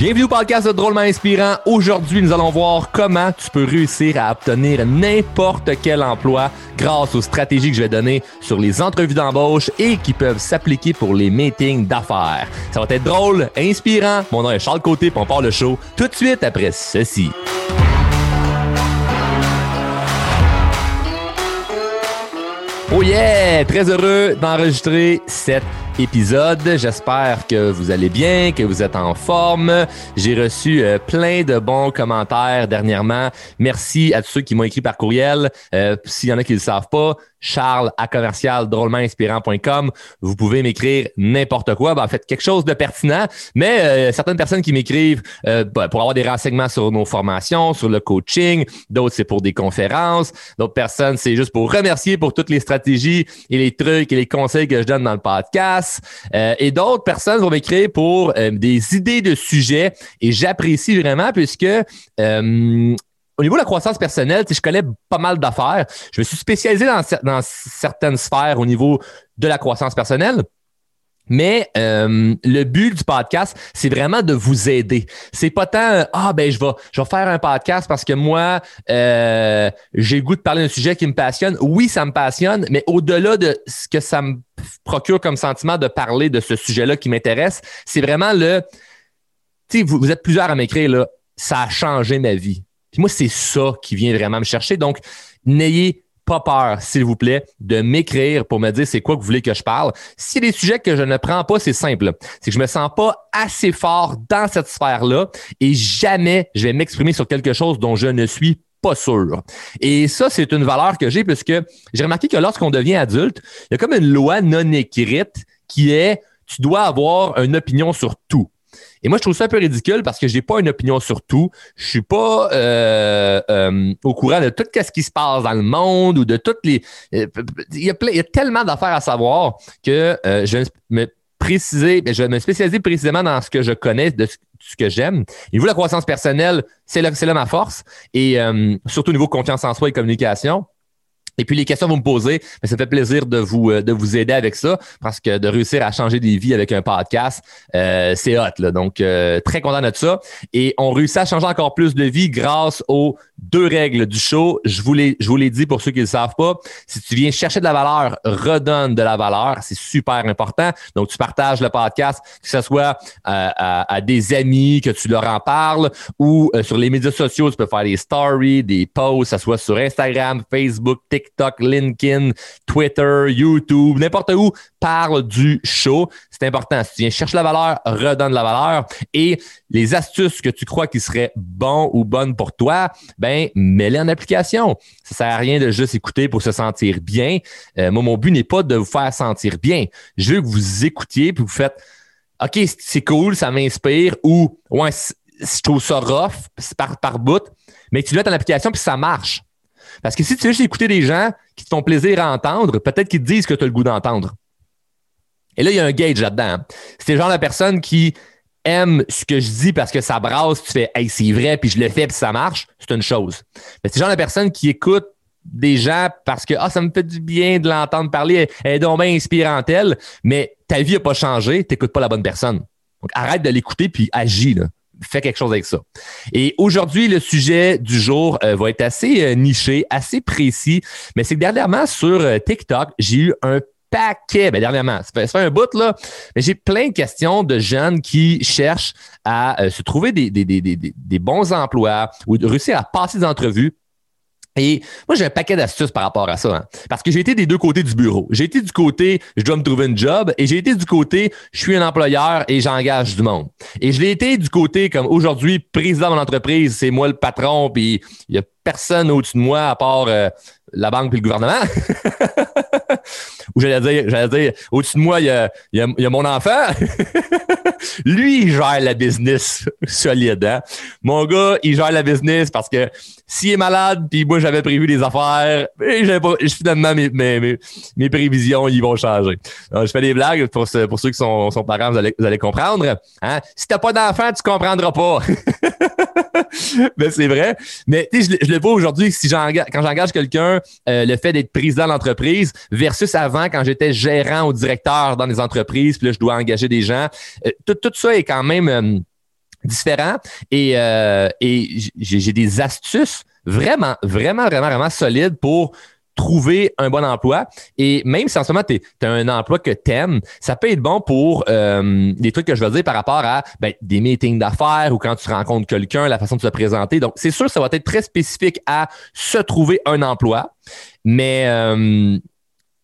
Bienvenue au podcast de Drôlement Inspirant. Aujourd'hui, nous allons voir comment tu peux réussir à obtenir n'importe quel emploi grâce aux stratégies que je vais donner sur les entrevues d'embauche et qui peuvent s'appliquer pour les meetings d'affaires. Ça va être drôle, inspirant. Mon nom est Charles Côté, puis on part le show tout de suite après ceci. Oh yeah! Très heureux d'enregistrer cette épisode. J'espère que vous allez bien, que vous êtes en forme. J'ai reçu euh, plein de bons commentaires dernièrement. Merci à tous ceux qui m'ont écrit par courriel. Euh, S'il y en a qui ne le savent pas, charles à commercial drôlementinspirant.com. Vous pouvez m'écrire n'importe quoi. Ben, en fait, quelque chose de pertinent. Mais euh, certaines personnes qui m'écrivent euh, ben, pour avoir des renseignements sur nos formations, sur le coaching. D'autres, c'est pour des conférences. D'autres personnes, c'est juste pour remercier pour toutes les stratégies et les trucs et les conseils que je donne dans le podcast. Euh, et d'autres personnes vont m'écrire pour des idées de sujets. Et j'apprécie vraiment puisque au niveau de la croissance personnelle, je connais pas mal d'affaires. Je me suis spécialisé dans, certaines sphères au niveau de la croissance personnelle. Mais euh, le but du podcast, c'est vraiment de vous aider. C'est pas tant ah ben je vais faire un podcast parce que moi euh, j'ai le goût de parler d'un sujet qui me passionne. Oui, ça me passionne, mais au-delà de ce que ça me procure comme sentiment de parler de ce sujet-là qui m'intéresse, c'est vraiment le tu vous, vous êtes plusieurs à m'écrire là, ça a changé ma vie. Puis moi, c'est ça qui vient vraiment me chercher. Donc, n'ayez pas peur, s'il vous plaît, de m'écrire pour me dire c'est quoi que vous voulez que je parle. A des sujets que je ne prends pas, c'est simple. C'est que je me sens pas assez fort dans cette sphère-là et jamais je vais m'exprimer sur quelque chose dont je ne suis pas sûr. Et ça, c'est une valeur que j'ai puisque j'ai remarqué que lorsqu'on devient adulte, il y a comme une loi non écrite qui est tu dois avoir une opinion sur tout. Et moi, je trouve ça un peu ridicule parce que j'ai pas une opinion sur tout. Je suis pas euh, euh, au courant de tout ce qui se passe dans le monde ou de toutes les. Euh, il y a, tellement d'affaires à savoir que je vais me préciser, je vais me spécialiser précisément dans ce que je connais, de ce que j'aime. Et vous, la croissance personnelle, c'est là, là ma force. Et surtout au niveau confiance en soi et communication. Et puis les questions que vous me posez, mais ça fait plaisir de vous euh, de vous aider avec ça parce que de réussir à changer des vies avec un podcast, euh, c'est hot. Là. Donc euh, très content de ça. Et on réussit à changer encore plus de vies grâce aux deux règles du show. Je vous je vous l'ai dit pour ceux qui ne le savent pas. Si tu viens chercher de la valeur, redonne de la valeur. C'est super important. Donc tu partages le podcast, que ce soit à, à, des amis, que tu leur en parles ou sur les médias sociaux, tu peux faire des stories, des posts, que ce soit sur Instagram, Facebook, TikTok TikTok, LinkedIn, Twitter, YouTube, n'importe où, parle du show. C'est important. Si tu viens chercher la valeur, redonne la valeur. Et les astuces que tu crois qui seraient bons ou bonnes pour toi, ben, mets-les en application. Ça sert à rien de juste écouter pour se sentir bien. Euh, moi, mon but n'est pas de vous faire sentir bien. Je veux que vous écoutiez puis vous faites OK, c'est cool, ça m'inspire ou ouais, je trouve ça rough par, par bout, mais tu le mets en application puis ça marche. Parce que si tu veux juste écouter des gens qui te font plaisir à entendre, peut-être qu'ils te disent que tu as le goût d'entendre. Et là, il y a un gauge là-dedans. C'est le genre de personne qui aime ce que je dis parce que ça brasse, tu fais Hey, c'est vrai, puis je le fais, puis ça marche, c'est une chose. Mais c'est le genre de personne qui écoute des gens parce que ah, ça me fait du bien de l'entendre parler, elle est donc bien inspirante, elle, mais ta vie n'a pas changé, tu n'écoutes pas la bonne personne. Donc arrête de l'écouter puis agis. Fais quelque chose avec ça. Et aujourd'hui, le sujet du jour euh, va être assez euh, niché, assez précis, mais c'est que dernièrement sur euh, TikTok, j'ai eu un paquet, ben dernièrement, ça fait, un bout là, mais j'ai plein de questions de jeunes qui cherchent à se trouver des, des, des, des, bons emplois ou de réussir à passer des entrevues et moi, j'ai un paquet d'astuces par rapport à ça. Hein. Parce que j'ai été des deux côtés du bureau. J'ai été du côté, je dois me trouver un job, et j'ai été du côté, je suis un employeur et j'engage du monde. Et je l'ai été du côté, comme aujourd'hui, président de mon entreprise, c'est moi le patron, puis il y a personne au-dessus de moi à part euh, la banque et le gouvernement. Ou j'allais dire, j'allais dire, au-dessus de moi, il y a, il y a, mon enfant. Lui, il gère la business solide. Hein? Mon gars, il gère la business parce que s'il est malade, puis moi, j'avais prévu des affaires, et pas, finalement, mes, mes, mes, prévisions, ils vont changer. je fais des blagues pour, pour ceux qui sont, sont parents, vous allez, vous allez comprendre. Hein? Si t'as pas d'enfant, tu comprendras pas. Mais c'est vrai. Mais je, je le vois aujourd'hui, si quand j'engage quelqu'un, euh, le fait d'être président de l'entreprise versus avant quand j'étais gérant ou directeur dans des entreprises, puis là, je dois engager des gens. Euh, tout, tout ça est quand même euh, différents et, euh, j'ai des astuces vraiment, vraiment, vraiment, vraiment solides pour trouver un bon emploi. Et même si en ce moment, tu as un emploi que tu aimes, ça peut être bon pour euh, des trucs que je veux dire par rapport à ben, des meetings d'affaires ou quand tu rencontres quelqu'un, la façon de se présenter. Donc, c'est sûr, ça va être très spécifique à se trouver un emploi. Mais euh,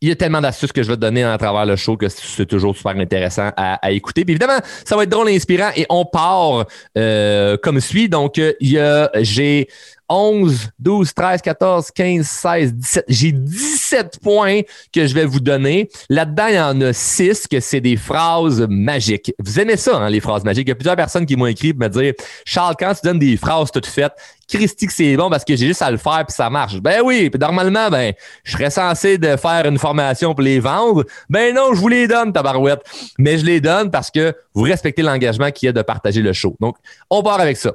il y a tellement d'astuces que je vais te donner à travers le show que c'est toujours super intéressant à, écouter. Puis évidemment, ça va être drôle et inspirant et on part euh, comme suit. Donc, il y a, j'ai 11, 12, 13, 14, 15, 16, 17. J'ai 17 points que je vais vous donner. Là-dedans, il y en a 6 que c'est des phrases magiques. Vous aimez ça, hein, les phrases magiques? Il y a plusieurs personnes qui m'ont écrit pour me dire Charles, quand tu donnes des phrases toutes faites, Christy, c'est bon parce que j'ai juste à le faire puis ça marche. Ben oui, puis normalement, ben, je serais censé de faire une formation pour les vendre. Ben non, je vous les donne, tabarouette. Mais je les donne parce que vous respectez l'engagement qui est de partager le show. Donc, on part avec ça.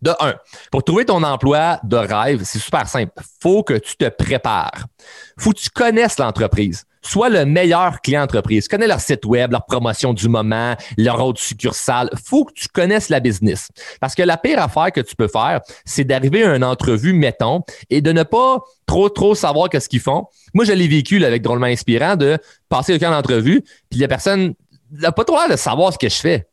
De un, pour trouver ton emploi de rêve, c'est super simple. Faut que tu te prépares. Faut que tu connaisses l'entreprise. Sois le meilleur client d'entreprise. Connais leur site web, leur promotion du moment, leur autre succursale. Faut que tu connaisses la business. Parce que la pire affaire que tu peux faire, c'est d'arriver à une entrevue, mettons, et de ne pas trop, trop savoir qu'est-ce qu'ils font. Moi, je l'ai vécu avec Drôlement Inspirant de passer le camp d'entrevue, puis la personne n'a pas trop l'air de savoir ce que je fais.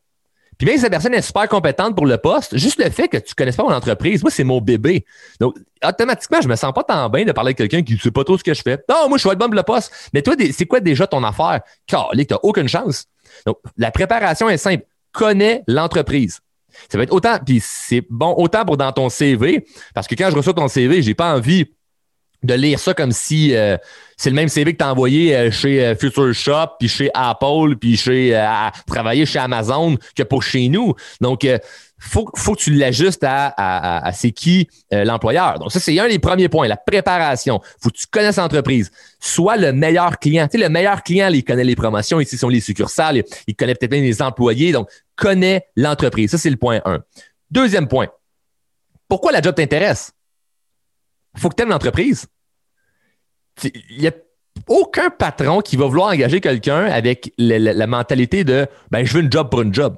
Puis même si la personne est super compétente pour le poste, juste le fait que tu ne connaisses pas mon entreprise, moi, c'est mon bébé. Donc, automatiquement, je me sens pas tant bien de parler avec quelqu'un qui ne sait pas trop ce que je fais. Non, moi, je suis être bon pour le poste. Mais toi, c'est quoi déjà ton affaire? Car tu n'as aucune chance. Donc, la préparation est simple. Connais l'entreprise. Ça va être autant, puis c'est bon autant pour dans ton CV, parce que quand je reçois ton CV, j'ai pas envie de lire ça comme si euh, c'est le même CV que tu as envoyé euh, chez euh, Future Shop, puis chez Apple, puis chez travailler chez Amazon que pour chez nous. Donc, faut, faut que tu l'ajustes à, à, c'est qui l'employeur. Donc, ça, c'est un des premiers points, la préparation. faut que tu connaisses l'entreprise. Sois le meilleur client. Tu sais, le meilleur client, il connaît les promotions, ici sont les succursales, il connaît peut-être bien les employés. Donc, connais l'entreprise. Ça, c'est le point 1. Deuxième point. Pourquoi la job t'intéresse? faut que tu aimes l'entreprise. Il n'y a aucun patron qui va vouloir engager quelqu'un avec la, mentalité de ben, je veux une job pour une job.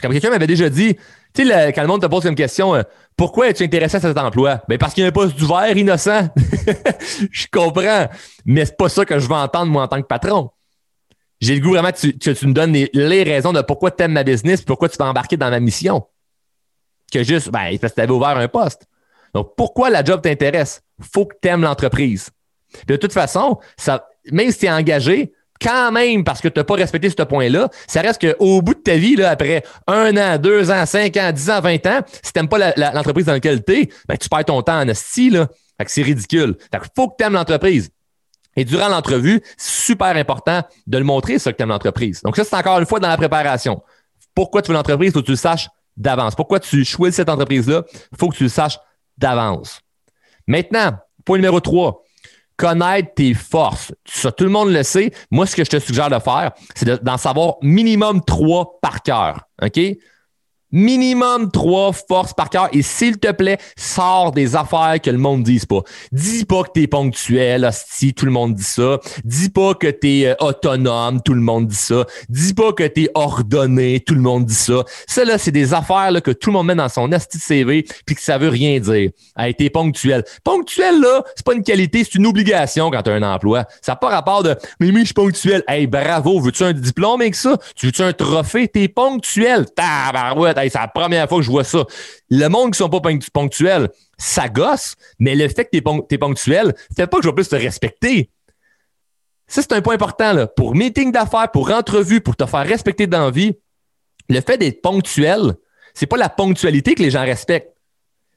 Comme quelqu'un m'avait déjà dit, tu sais, quand le monde te pose une question, euh, pourquoi es-tu intéressé à cet emploi? Ben, parce qu'il y a un poste d'ouvert innocent. je comprends, mais c'est pas ça que je veux entendre, moi, en tant que patron. J'ai le goût vraiment que tu, me donnes les, raisons de pourquoi tu aimes ma business, pourquoi tu vas embarquer dans ma mission. Que juste, ben, parce que tu avais ouvert un poste. Donc, pourquoi la job t'intéresse? Faut que tu aimes l'entreprise. De toute façon, ça, même si tu es engagé, quand même, parce que tu n'as pas respecté ce point-là, ça reste qu'au bout de ta vie, là, après un an, deux ans, cinq ans, dix ans, vingt ans, si tu n'aimes pas l'entreprise dans laquelle tu es, ben, tu perds ton temps en c'est ridicule. Fait faut que tu aimes l'entreprise. Et durant l'entrevue, c'est super important de le montrer, ça, que tu aimes l'entreprise. Donc, ça, c'est encore une fois dans la préparation. Pourquoi tu veux l'entreprise? Faut que tu le saches d'avance. Pourquoi tu choisis cette entreprise-là? Faut que tu le saches d'avance. Maintenant, point numéro 3, connaître tes forces. Ça, tout le monde le sait. Moi, ce que je te suggère de faire, c'est d'en savoir minimum trois par cœur. OK? Minimum trois forces par cœur. Et s'il te plaît, sors des affaires que le monde dise pas. Dis pas que tu es ponctuel, hostie, tout le monde dit ça. Dis pas que tu es euh, autonome, tout le monde dit ça. Dis pas que tu es ordonné, tout le monde dit ça. Ça, là, c'est des affaires là, que tout le monde met dans son asti CV puis que ça veut rien dire. Hey, t'es ponctuel. Ponctuel, là, c'est pas une qualité, c'est une obligation quand tu as un emploi. Ça n'a pas rapport de Mais mais je suis ponctuel. Hey, bravo, veux-tu un diplôme avec ça? Tu veux-tu un trophée? T'es ponctuel. Tabarouette c'est la première fois que je vois ça. Le monde qui sont pas ponctuels, ça gosse, mais le fait que tu es, ponctuel, fait pas que je vais plus te respecter. Ça, c'est un point important. Là. Pour meeting d'affaires, pour entrevue, pour te faire respecter dans la vie, le fait d'être ponctuel, c'est pas la ponctualité que les gens respectent.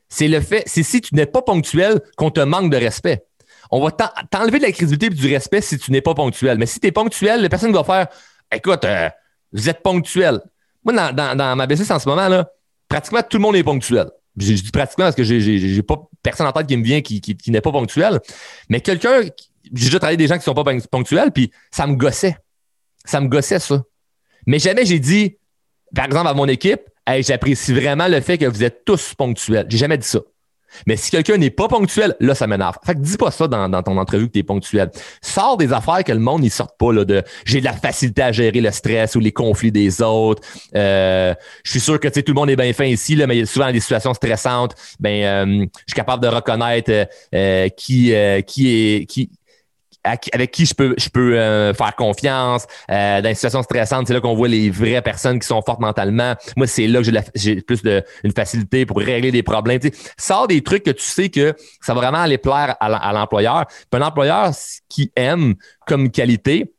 C'est le fait, c'est si tu n'es pas ponctuel qu'on te manque de respect. On va t'enlever de la crédibilité et du respect si tu n'es pas ponctuel. Mais si tu es ponctuel, la personne va faire Écoute, euh, vous êtes ponctuel. Moi, dans, ma business en ce moment, là, pratiquement tout le monde est ponctuel. Je, dis pratiquement parce que j'ai pas personne en tête qui me vient qui, n'est pas ponctuel. Mais quelqu'un, j'ai déjà travaillé des gens qui sont pas ponctuels, puis ça me gossait. Ça me gossait, ça. Mais jamais j'ai dit, par exemple, à mon équipe, hey, j'apprécie vraiment le fait que vous êtes tous ponctuels. J'ai jamais dit ça. Mais si quelqu'un n'est pas ponctuel, là, ça m'énerve. Fait que dis pas ça dans, ton entrevue que tu es ponctuel. Sors des affaires que le monde, ne sortent pas, là, de j'ai de la facilité à gérer le stress ou les conflits des autres. Euh, je suis sûr que, tu sais, tout le monde est bien fin ici, là, mais il y a souvent des situations stressantes. Ben, euh, je suis capable de reconnaître euh, qui, qui est, qui, avec qui je peux, je peux euh, faire confiance. Euh, dans une situation stressante, c'est là qu'on voit les vraies personnes qui sont fortes mentalement. Moi, c'est là que j'ai plus de une facilité pour régler des problèmes. Tu sais, sors des trucs que tu sais que ça va vraiment aller plaire à l'employeur. un employeur qui aime comme qualité,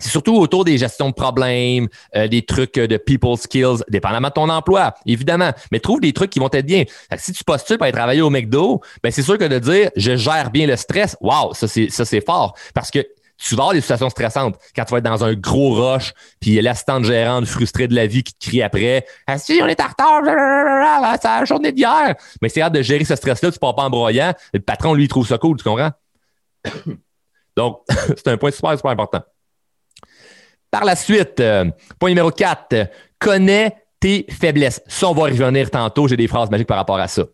c'est surtout autour des gestions de problèmes, euh, des trucs de people skills, dépendamment de ton emploi, évidemment. Mais trouve des trucs qui vont être bien. si tu postules pour aller travailler au McDo, ben c'est sûr que de dire je gère bien le stress, wow, ça c'est ça c'est fort parce que tu vas avoir des situations stressantes quand tu vas être dans un gros rush, puis l'assistante gérante frustrée de la vie qui te crie après ah, si on est en retard, c'est la journée d'hier. Mais c'est hâte de gérer ce stress-là, tu pars pas en broyant. Le patron, lui, il trouve ça cool, tu comprends? Donc, c'est un point super, super important. Par la suite, euh, point numéro 4, connais tes faiblesses. Ça, on va revenir tantôt. J'ai des phrases magiques par rapport à ça.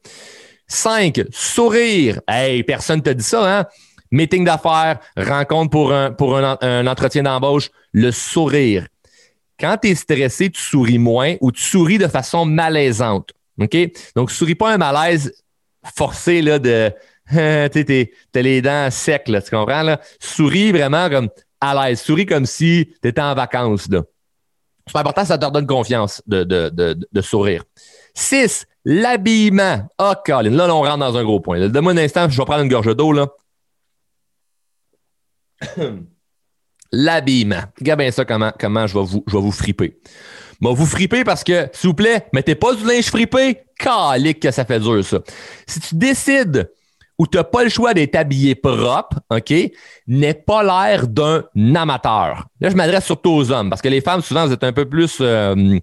5. Sourire. Hey, personne te dit ça, hein? Meeting d'affaires, rencontre pour un, pour un, entretien d'embauche, le sourire. Quand tu es stressé, tu souris moins ou tu souris de façon malaisante. OK? Donc, souris pas un malaise forcé là, de tu as les dents secs, là, tu comprends? Là? Souris vraiment comme à l'aise. Souris comme si tu étais en vacances. C'est important, ça te donne confiance de, sourire. 6. L'habillement. Ah, oh, Colin, là, on rentre dans un gros point. Donne-moi un instant, je vais prendre une gorge d'eau. là. L'habillement. Regarde bien ça, comment, je, vais vous, je vais vous friper. Vous friper parce que, s'il vous plaît, mettez pas du linge fripé. Calique que ça fait dur, ça. Si tu décides où tu n'as pas le choix d'être habillé propre, OK, n'est pas l'air d'un amateur. Là, je m'adresse surtout aux hommes, parce que les femmes, souvent, vous êtes un peu plus euh,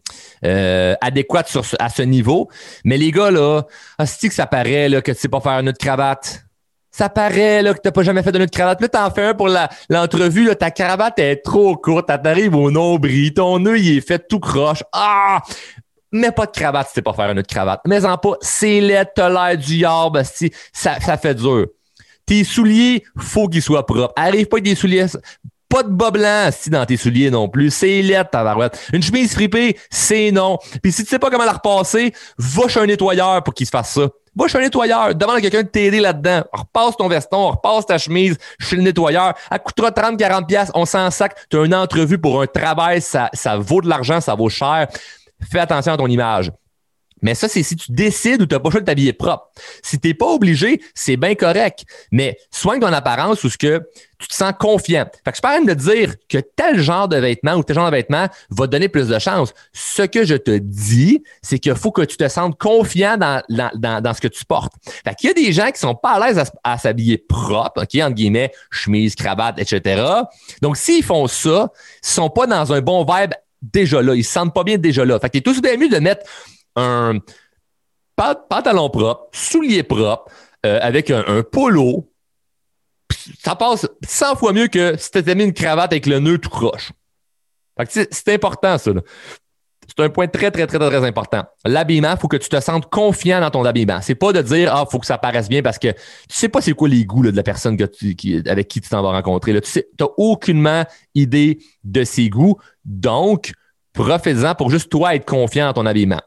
euh, adéquates à ce niveau. Mais les gars, là, c'est que ça paraît là, que tu sais pas faire une autre cravate. Ça paraît là, que tu n'as pas jamais fait de de cravate. Là, t'en fais un pour l'entrevue. ta cravate est trop courte. T'arrives au nombril. Ton nœud, il est fait tout croche. Ah! Mets pas de cravate si t'es pas faire une autre cravate. Mets en pas, c'est laid, t'as l'air du yarb, ça, ça fait dur. Tes souliers, faut qu'ils soient propres. Arrive pas avec des souliers, pas de bas blanc si dans tes souliers non plus. C'est laid, ta varouette. Une chemise fripée, c'est non. Puis si tu sais pas comment la repasser, va chez un nettoyeur pour qu'il se fasse ça. Va chez un nettoyeur, demande à quelqu'un de t'aider là-dedans. Repasse ton veston, repasse ta chemise chez le nettoyeur. Elle coûtera 30, 40 pièces, on s'en sac. Tu as une entrevue pour un travail, ça, ça vaut de l'argent, ça vaut cher fais attention à ton image. Mais ça, c'est si tu décides ou tu n'as pas le de t'habiller propre. Si tu n'es pas obligé, c'est bien correct. Mais soigne ton apparence ou ce que tu te sens confiant. Fait que je parle de dire que tel genre de vêtement ou tel genre de vêtement va donner plus de chance. Ce que je te dis, c'est qu'il faut que tu te sentes confiant dans, dans, ce que tu portes. Fait qu'il y a des gens qui sont pas à l'aise à, s'habiller propre, OK, entre guillemets, chemise, cravate, etc. Donc, s'ils font ça, ils sont pas dans un bon vibe déjà là. Ils se sentent pas bien déjà là. Fait que t'es tout bien mieux de mettre un pantalon propre, souliers propres, euh, avec un, polo. Ça passe 100 fois mieux que si t'étais mis une cravate avec le nœud tout croche. Fait que c'est important, ça. C'est un point très, très, très, très important. L'habillement, il faut que tu te sentes confiant dans ton habillement. C'est pas de dire, ah, faut que ça paraisse bien parce que tu sais pas c'est quoi les goûts de la personne avec qui tu t'en vas rencontrer. Tu sais, n'as aucunement idée de ses goûts. Donc, profite-en pour juste toi être confiant dans ton habillement.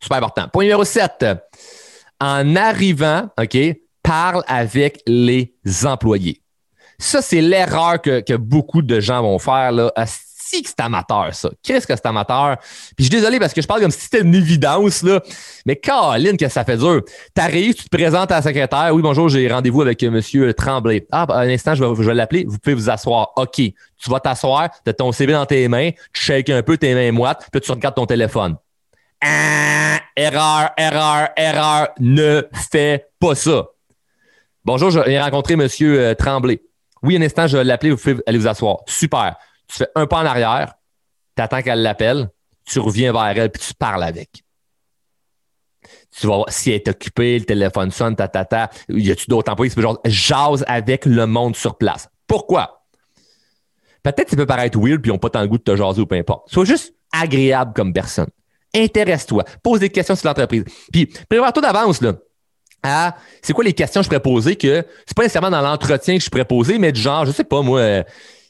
Super important. Point numéro 7. En arrivant, OK, parle avec les employés. Ça, c'est l'erreur que, que, beaucoup de gens vont faire. Là que c'est amateur, ça. Qu'est-ce que c'est amateur? Puis je suis désolé parce que je parle comme si c'était une évidence, là. Mais Caroline, que ça fait dur? T'arrives, tu te présentes à la secrétaire. Oui, bonjour, j'ai rendez-vous avec euh, M. Tremblay. Ah, un instant, je vais, l'appeler. Vous pouvez vous asseoir. OK. Tu vas t'asseoir, tu as ton CV dans tes mains, tu shakes un peu tes mains moites, puis tu regardes ton téléphone. Ah, erreur, erreur, erreur. Ne fais pas ça. Bonjour, j'ai rencontré M. Euh, Tremblay. Oui, un instant, je vais l'appeler, vous pouvez aller vous asseoir. Super tu fais un pas en arrière, tu attends qu'elle l'appelle, tu reviens vers elle, puis tu parles avec. Tu vas voir si elle est occupée, le téléphone sonne, ta, ta, ta. Y a-tu d'autres employés? C'est genre, jase avec le monde sur place? Pourquoi? Peut-être que ça peut paraître weird, puis ils n'ont pas tant le goût de te jaser ou peu importe. Sois juste agréable comme personne. Intéresse-toi. Pose des questions sur l'entreprise. Puis, prévois-toi d'avance, là. à c'est quoi les questions que je pourrais poser que c'est pas nécessairement dans l'entretien que je pourrais poser, mais du genre, je sais pas, moi, euh,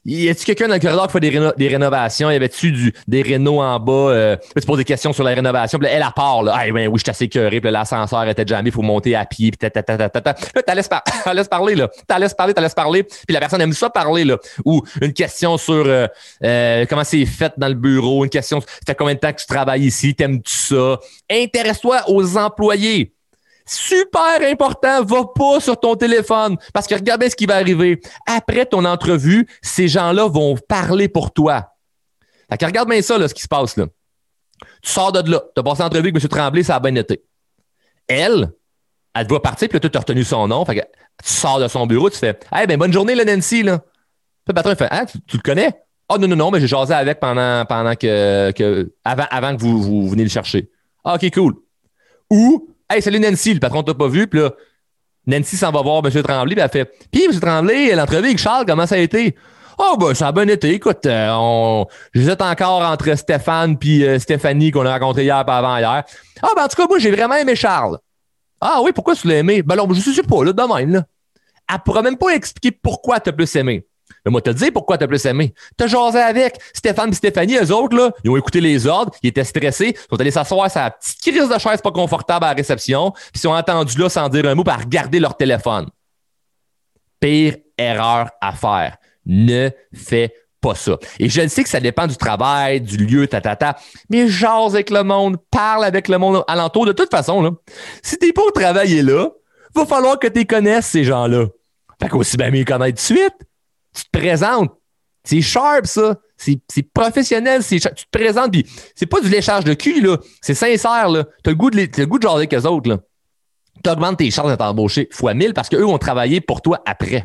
y a-tu quelqu'un dans le corridor qui fait des, des rénovations? Y avait-tu des rénaux en bas? Euh, tu poses des questions sur la rénovation. Puis elle, part, là. Ah, ben, oui, je suis assez curé. Puis l'ascenseur était jamais, il faut monter à pied. Puis ta, ta, ta, ta, ta. Là, t'as laisse, par parler, là. T'as laisse parler, t'as parler. Puis la personne aime ça parler, là. Ou une question sur euh, euh, comment c'est fait dans le bureau. Une question, ça fait combien de temps que tu travailles ici? T'aimes-tu ça? Intéresse-toi aux employés. Super important, va pas sur ton téléphone parce que regarde ce qui va arriver. Après ton entrevue, ces gens-là vont parler pour toi. Fait que regarde bien ça, ce qui se passe là. Tu sors de là, tu as passé l'entrevue avec M. Tremblay, ça a bien été. Elle, elle doit partir, puis là, tu as retenu son nom. Fait que tu sors de son bureau, tu fais Hey, ben bonne journée, là, Nancy, là. Le patron, fait Ah, tu, le connais? Ah, oh, non, non, non, mais j'ai jasé avec pendant, pendant que, avant, que vous, vous venez le chercher. Ah, OK, cool. Ou Hey, salut Nancy, le patron t'a pas vu, puis là, Nancy s'en va voir M. Tremblay, puis elle fait Puis, M. Tremblay, l'entrevue avec Charles, comment ça a été? Oh, ben, ça a bien été. Écoute, euh, on... j'hésite encore entre Stéphane puis euh, Stéphanie qu'on a rencontré hier pas avant-hier. Ah, ben, en tout cas, moi, j'ai vraiment aimé Charles. Ah oui, pourquoi tu l'as aimé? Ben, alors, je sais pas, là, de même, là. Elle pourra même pas expliquer pourquoi tu as plus aimé. Mais moi, te dire pourquoi t'as plus aimé. T'as jasé avec Stéphane et Stéphanie, eux autres, là, ils ont écouté les ordres, ils étaient stressés, ils sont allés s'asseoir sur la petite crise de chaise pas confortable à la réception, puis ils sont entendus là sans dire un mot, par regarder leur téléphone. Pire erreur à faire. Ne fais pas ça. Et je sais que ça dépend du travail, du lieu, ta, ta, ta, mais jase avec le monde, parle avec le monde alentour. De toute façon, là, si t'es pas au travail là, va falloir que tu connaisses ces gens-là. Fait qu'aussi bien mieux connaître de suite tu te présentes. C'est sharp, ça. C'est professionnel. Tu te présentes, puis c'est pas du léchage de cul, là. C'est sincère, là. T'as le as le goût de jaser avec eux autres, là. augmentes tes chances d'être embauché fois 1000 parce qu'eux vont travailler pour toi après.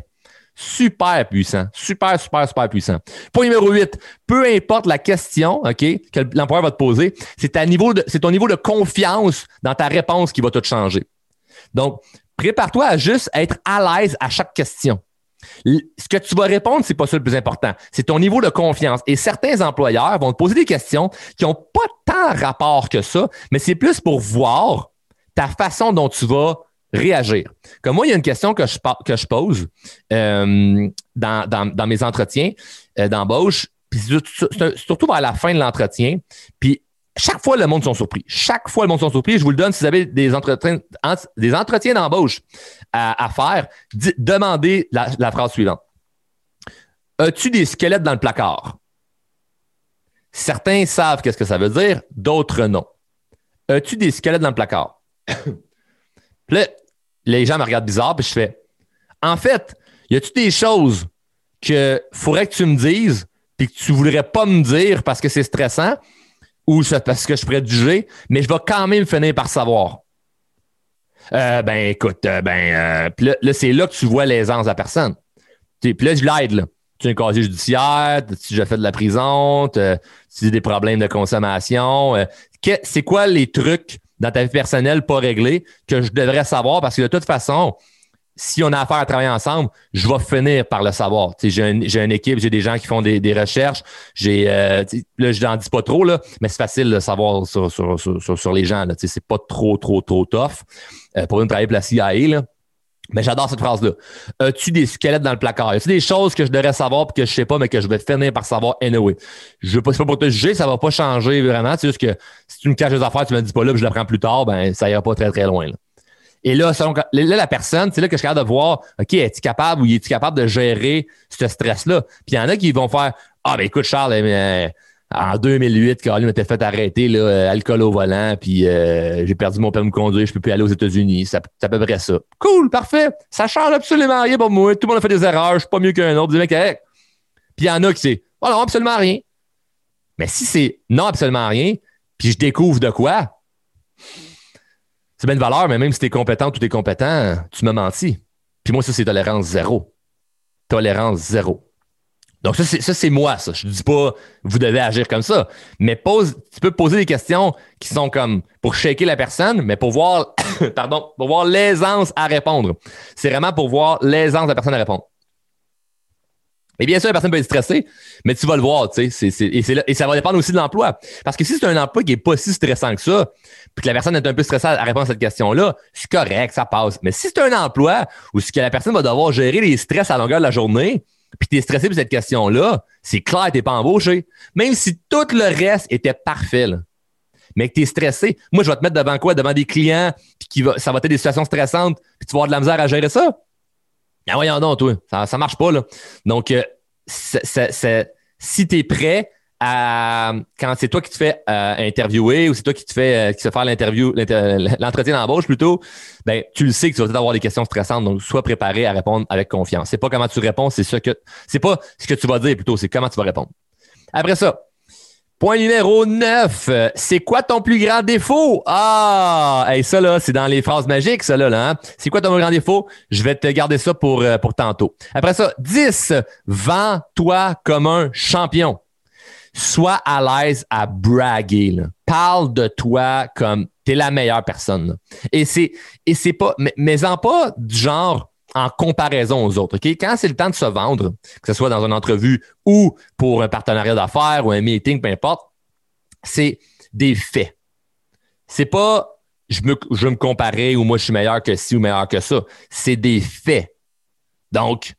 Super puissant. Super, super, super puissant. Point numéro 8. Peu importe la question, que l'employeur va te poser, c'est ton niveau de confiance dans ta réponse qui va tout changer. Donc, prépare-toi à juste être à l'aise à chaque question. Ce que tu vas répondre, c'est pas ça le plus important. C'est ton niveau de confiance. Et certains employeurs vont te poser des questions qui n'ont pas tant rapport que ça, mais c'est plus pour voir ta façon dont tu vas réagir. Comme moi, il y a une question que je, que je pose euh, dans, mes entretiens euh, d'embauche, puis surtout vers la fin de l'entretien. Puis chaque fois, le monde sont surpris. Chaque fois, le monde sont surpris. Je vous le donne si vous avez des entretiens, d'embauche à, faire. demandez la, phrase suivante. As-tu des squelettes dans le placard? Certains savent qu'est-ce que ça veut dire, d'autres non. As-tu des squelettes dans le placard? là, les gens me regardent bizarre, puis je fais En fait, y a-tu des choses que faudrait que tu me dises, puis que tu voudrais pas me dire parce que c'est stressant? Ou parce que je pourrais juger, mais je vais quand même finir par savoir. Euh, ben écoute, euh, ben euh, c'est là que tu vois l'aisance de la personne. Puis là, je l'aide. Là. Tu es un casier judiciaire, tu as fait de la prison, tu as des problèmes de consommation. c'est quoi les trucs dans ta vie personnelle pas réglés que je devrais savoir? Parce que de toute façon, si on a affaire à travailler ensemble, je vais finir par le savoir. J'ai une équipe, j'ai des gens qui font des, recherches. Euh, là, je n'en dis pas trop, mais c'est facile de savoir sur, les gens. C'est pas trop, trop, trop tough. Euh, pour une travailler pour la CIA. Mais j'adore cette phrase-là. As-tu des squelettes dans le placard? Y a-tu des choses que je devrais savoir et que je sais pas, mais que je vais finir par savoir anyway? Je veux pas, pas pour te juger, ça va pas changer vraiment. C'est juste que si tu me caches des affaires, tu me dis pas là, puis je le prends plus tard, ben, ça ira pas très, très loin. Et là, selon, là, la personne, c'est là que je suis capable de voir, OK, es-tu capable ou es-tu capable de gérer ce stress-là? Puis il y en a qui vont faire, ah, ben écoute, Charles, euh, en 2008, Caroline m'était fait arrêter, là, euh, alcool au volant, puis euh, j'ai perdu mon permis de conduire, je peux plus aller aux États-Unis. C'est à peu près ça. Cool, parfait. Ça change absolument rien pour moi. Tout le monde a fait des erreurs, je suis pas mieux qu'un autre. Puis il y en a qui c'est, oh non, absolument rien. Mais si c'est non, absolument rien, puis je découvre de quoi, c'est bien une valeur, mais même si tu es compétent ou tu es compétent, tu m'as menti. Puis moi, ça, c'est tolérance zéro. Tolérance zéro. Donc, ça, c'est moi, ça. Je ne dis pas, vous devez agir comme ça. Mais tu peux poser des questions qui sont comme pour shaker la personne, mais pour voir, pardon, pour voir l'aisance à répondre. C'est vraiment pour voir l'aisance de la personne à répondre. Et bien sûr, la personne peut être stressée, mais tu vas le voir, tu sais. Et, et, ça va dépendre aussi de l'emploi. Parce que si c'est un emploi qui n'est pas si stressant que ça, puis que la personne est un peu stressée à répondre à cette question-là, c'est correct, ça passe. Mais si c'est un emploi où que la personne va devoir gérer les stress à longueur de la journée, puis tu es stressé pour cette question-là, c'est clair, tu n'es pas embauché. Même si tout le reste était parfait, mais que tu es stressé. Moi, je vais te mettre devant quoi? Devant des clients, puis qui va, ça va être des situations stressantes, puis tu vas avoir de la misère à gérer ça? Ah voyons donc, toi, ça, ça marche pas, là. Donc, euh, si tu es prêt quand c'est toi qui te fais euh, interviewer ou c'est toi qui te fais, euh, qui se faire l'interview, l'entretien d'embauche plutôt, ben, tu le sais que tu vas peut-être avoir des questions stressantes, donc sois préparé à répondre avec confiance. C'est pas comment tu réponds, c'est ce que, c'est pas ce que tu vas dire plutôt, c'est comment tu vas répondre. Après ça, Point numéro 9. C'est quoi ton plus grand défaut? Ah! Hey, ça, là, c'est dans les phrases magiques, ça, là. là hein? C'est quoi ton plus grand défaut? Je vais te garder ça pour, euh, pour tantôt. Après ça, 10. Vends-toi comme un champion. Sois à l'aise à braguer. Parle de toi comme t'es la meilleure personne. Et c'est, et c'est pas, mais, mais en pas du genre, en comparaison aux autres. Quand c'est le temps de se vendre, que ce soit dans une entrevue ou pour un partenariat d'affaires ou un meeting, peu importe, c'est des faits. C'est pas je, me, je veux me comparer ou moi je suis meilleur que ci ou meilleur que ça. C'est des faits. Donc,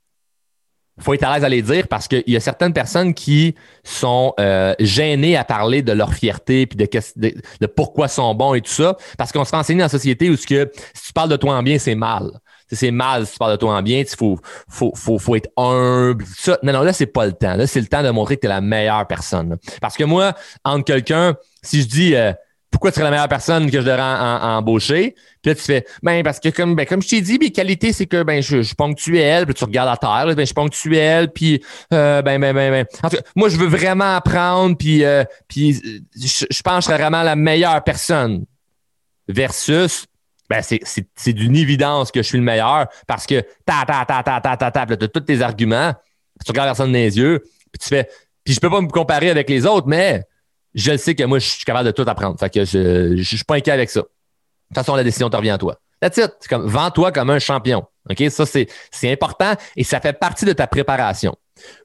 faut être à l'aise à les dire parce qu'il y a certaines personnes qui sont euh, gênées à parler de leur fierté puis de, de, de, pourquoi sont bons et tout ça parce qu'on se fait enseigner dans la société où ce que, si tu parles de toi en bien, c'est mal c'est mal si tu parles de toi en bien, il faut, faut, faut, faut, être humble. Ça. Non, non, là, c'est pas le temps. Là, c'est le temps de montrer que tu es la meilleure personne. Parce que moi, entre quelqu'un, si je dis euh, pourquoi tu serais la meilleure personne que je devrais embaucher, puis là, tu fais ben parce que comme ben, comme je t'ai dit, mes qualités, c'est que ben je, suis ponctuel, puis tu regardes à terre, ben je suis ponctuel, puis euh, ben, ben, ben, ben. En tout cas, moi, je veux vraiment apprendre, puis, euh, puis je, je pense que je serais vraiment la meilleure personne. Versus ben c'est d'une évidence que je suis le meilleur parce que ta ta ta ta ta ta ta, tu as tous tes arguments, tu regardes personne dans les yeux, puis tu fais puis je peux pas me comparer avec les autres, mais je le sais que moi je suis capable de tout apprendre. Fait que je, je, suis pas inquiet avec ça. De toute façon, la décision te revient à toi. That's it. C'est comme vends-toi comme un champion. OK? Ça, c'est important et ça fait partie de ta préparation.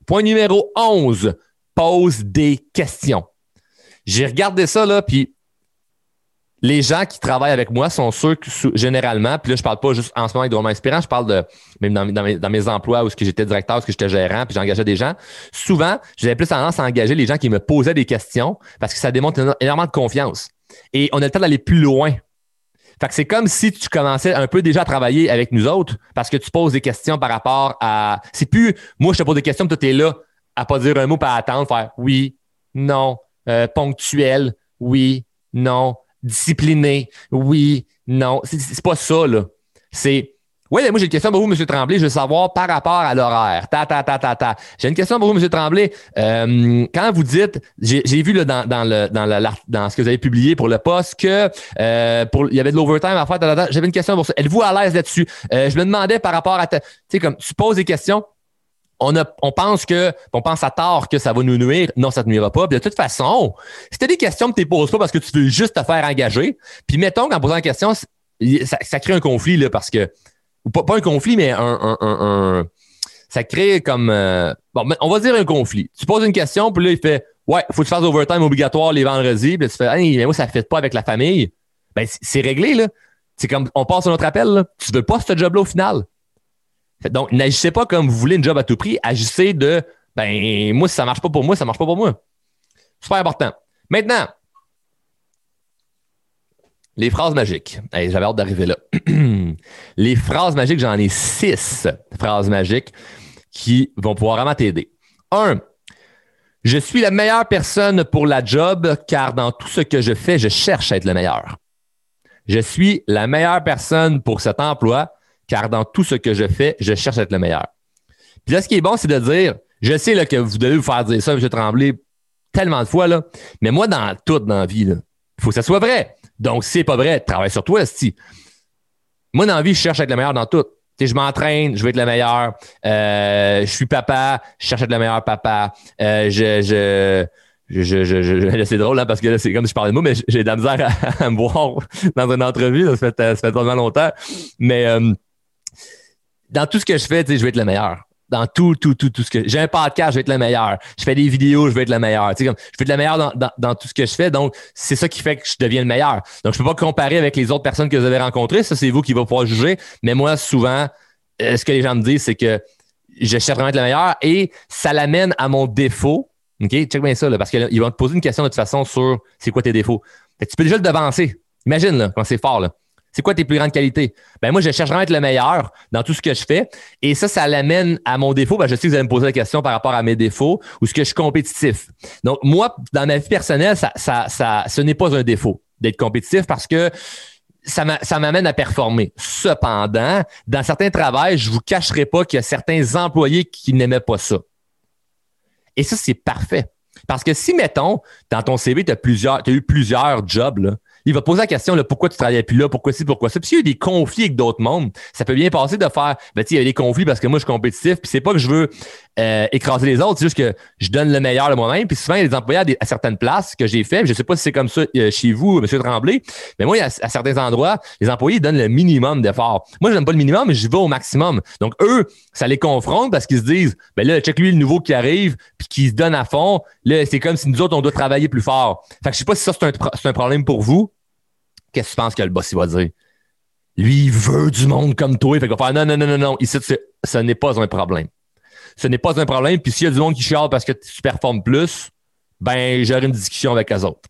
Point numéro 11, pose des questions. J'ai regardé ça, là, puis les gens qui travaillent avec moi sont ceux que, généralement, puis là, je parle pas juste en ce moment avec Drôlement Inspirant, je parle de même dans, mes, emplois où j'étais directeur, où j'étais gérant, puis j'engageais des gens. Souvent, j'avais plus tendance à engager les gens qui me posaient des questions parce que ça démontre énormément de confiance. Et on a le temps d'aller plus loin. Fait que c'est comme si tu commençais un peu déjà à travailler avec nous autres parce que tu poses des questions par rapport à. C'est plus moi, je te pose des questions, toi, tu es là à pas dire un mot, pas attendre, faire oui, non, euh, ponctuel, oui, non discipliné, oui, non. C'est pas ça, là. C'est oui, moi j'ai une question pour vous, M. Tremblay. Je veux savoir par rapport à l'horaire. Ta, ta, ta, ta, ta. J'ai une question pour vous, M. Tremblay. Euh, quand vous dites, j'ai vu là, dans, dans, le, dans, la, dans ce que vous avez publié pour le poste que euh, pour, il y avait de l'overtime à faire. J'avais une question pour ça. Êtes-vous à l'aise là-dessus? Euh, je me demandais par rapport à... Tu sais, comme tu poses des questions, on, a, on pense que, on pense à tort que ça va nous nuire. Non, ça ne nuira pas. Puis de toute façon, si tu des questions que tu ne poses pas parce que tu veux juste te faire engager, puis mettons qu'en posant une question, ça, crée un conflit, là, parce que, pas, un conflit, mais un, ça crée comme, euh, bon, on va dire un conflit. Tu poses une question, puis là, il fait, ouais, faut que tu fasses overtime obligatoire les vendredis, puis tu fais, hey, mais moi, ça ne fait pas avec la famille. Ben, c'est réglé, là. C'est comme, on passe à notre appel, là. Tu veux pas ce job-là au final. Donc, n'agissez pas comme vous voulez une job à tout prix. Agissez de, ben, moi, si ça marche pas pour moi, ça marche pas pour moi. Super important. Maintenant, les phrases magiques. J'avais hâte d'arriver là. les phrases magiques, j'en ai six phrases magiques qui vont pouvoir vraiment t'aider. Un, je suis la meilleure personne pour la job car dans tout ce que je fais, je cherche à être le meilleur. Je suis la meilleure personne pour cet emploi car dans tout ce que je fais, je cherche à être le meilleur. Puis là, ce qui est bon, c'est de dire, je sais là, que vous devez vous faire dire ça, M. Tremblay, tellement de fois, là, mais moi, dans tout dans la vie, il faut que ça soit vrai. Donc, si c'est pas vrai, travaille sur toi, si. Moi, dans la vie, je cherche à être le meilleur dans tout. je m'entraîne, je veux être le meilleur. Euh, je suis papa, je cherche à être le meilleur papa. Euh, je, je, je, je, je, c'est drôle hein, parce que c'est comme si je parlais de moi, mais j'ai de la misère à, me voir dans une entrevue. Ça fait, ça fait tellement longtemps. Mais euh, dans tout ce que je fais, je veux être le meilleur. dans tout, tout, tout, tout ce que. J'ai un podcast, je vais être le meilleur. Je fais des vidéos, je vais être le meilleur. Comme, je vais être le meilleur dans, dans, tout ce que je fais. Donc, c'est ça qui fait que je deviens le meilleur. Donc, je peux pas comparer avec les autres personnes que vous avez rencontrées. Ça, c'est vous qui va pouvoir juger. Mais moi, souvent, euh, ce que les gens me disent, c'est que je cherche vraiment être le meilleur et ça l'amène à mon défaut. OK? Check bien ça, là, parce qu'ils vont te poser une question de toute façon sur c'est quoi tes défauts. tu peux déjà le devancer. Imagine, quand c'est fort, là. C'est quoi tes plus grandes qualités? Ben moi, je cherche à être le meilleur dans tout ce que je fais. Et ça, ça l'amène à mon défaut. Ben, je sais que vous allez me poser la question par rapport à mes défauts ou ce que je suis compétitif. Donc, moi, dans ma vie personnelle, ça, ça, ça, ce n'est pas un défaut d'être compétitif parce que ça m'amène à performer. Cependant, dans certains travails, je vous cacherai pas qu'il y a certains employés qui n'aimaient pas ça. Et ça, c'est parfait. Parce que si, mettons, dans ton CV, tu as, as eu plusieurs jobs, il va poser la question là, pourquoi tu travaillais plus là, pourquoi ci, pourquoi ça? Puis s'il y a des conflits avec d'autres mondes, ça peut bien passer de faire ben, il y a des conflits parce que moi, je suis compétitif, puis c'est pas que je veux euh, écraser les autres, c'est juste que je donne le meilleur de moi-même. Puis souvent, il y a des employés à, certaines places que j'ai fait, je sais pas si c'est comme ça euh, chez vous, M. Tremblay, mais moi, à, certains endroits, les employés donnent le minimum d'efforts. Moi, je n'aime pas le minimum, mais je vais au maximum. Donc, eux, ça les confronte parce qu'ils se disent, ben là, check lui le nouveau qui arrive, puis qui se donne à fond. Là, c'est comme si nous autres, on doit travailler plus fort. Fait que je sais pas si ça, c'est un problème pour vous qu'est-ce que tu penses que le boss il va dire? Lui, il veut du monde comme toi. Fait qu'il va faire non, non, non, non, non. Ici, ce n'est pas un problème. Ce n'est pas un problème. Puis s'il y a du monde qui chiale parce que tu performes plus, ben, j'aurai une discussion avec les autres.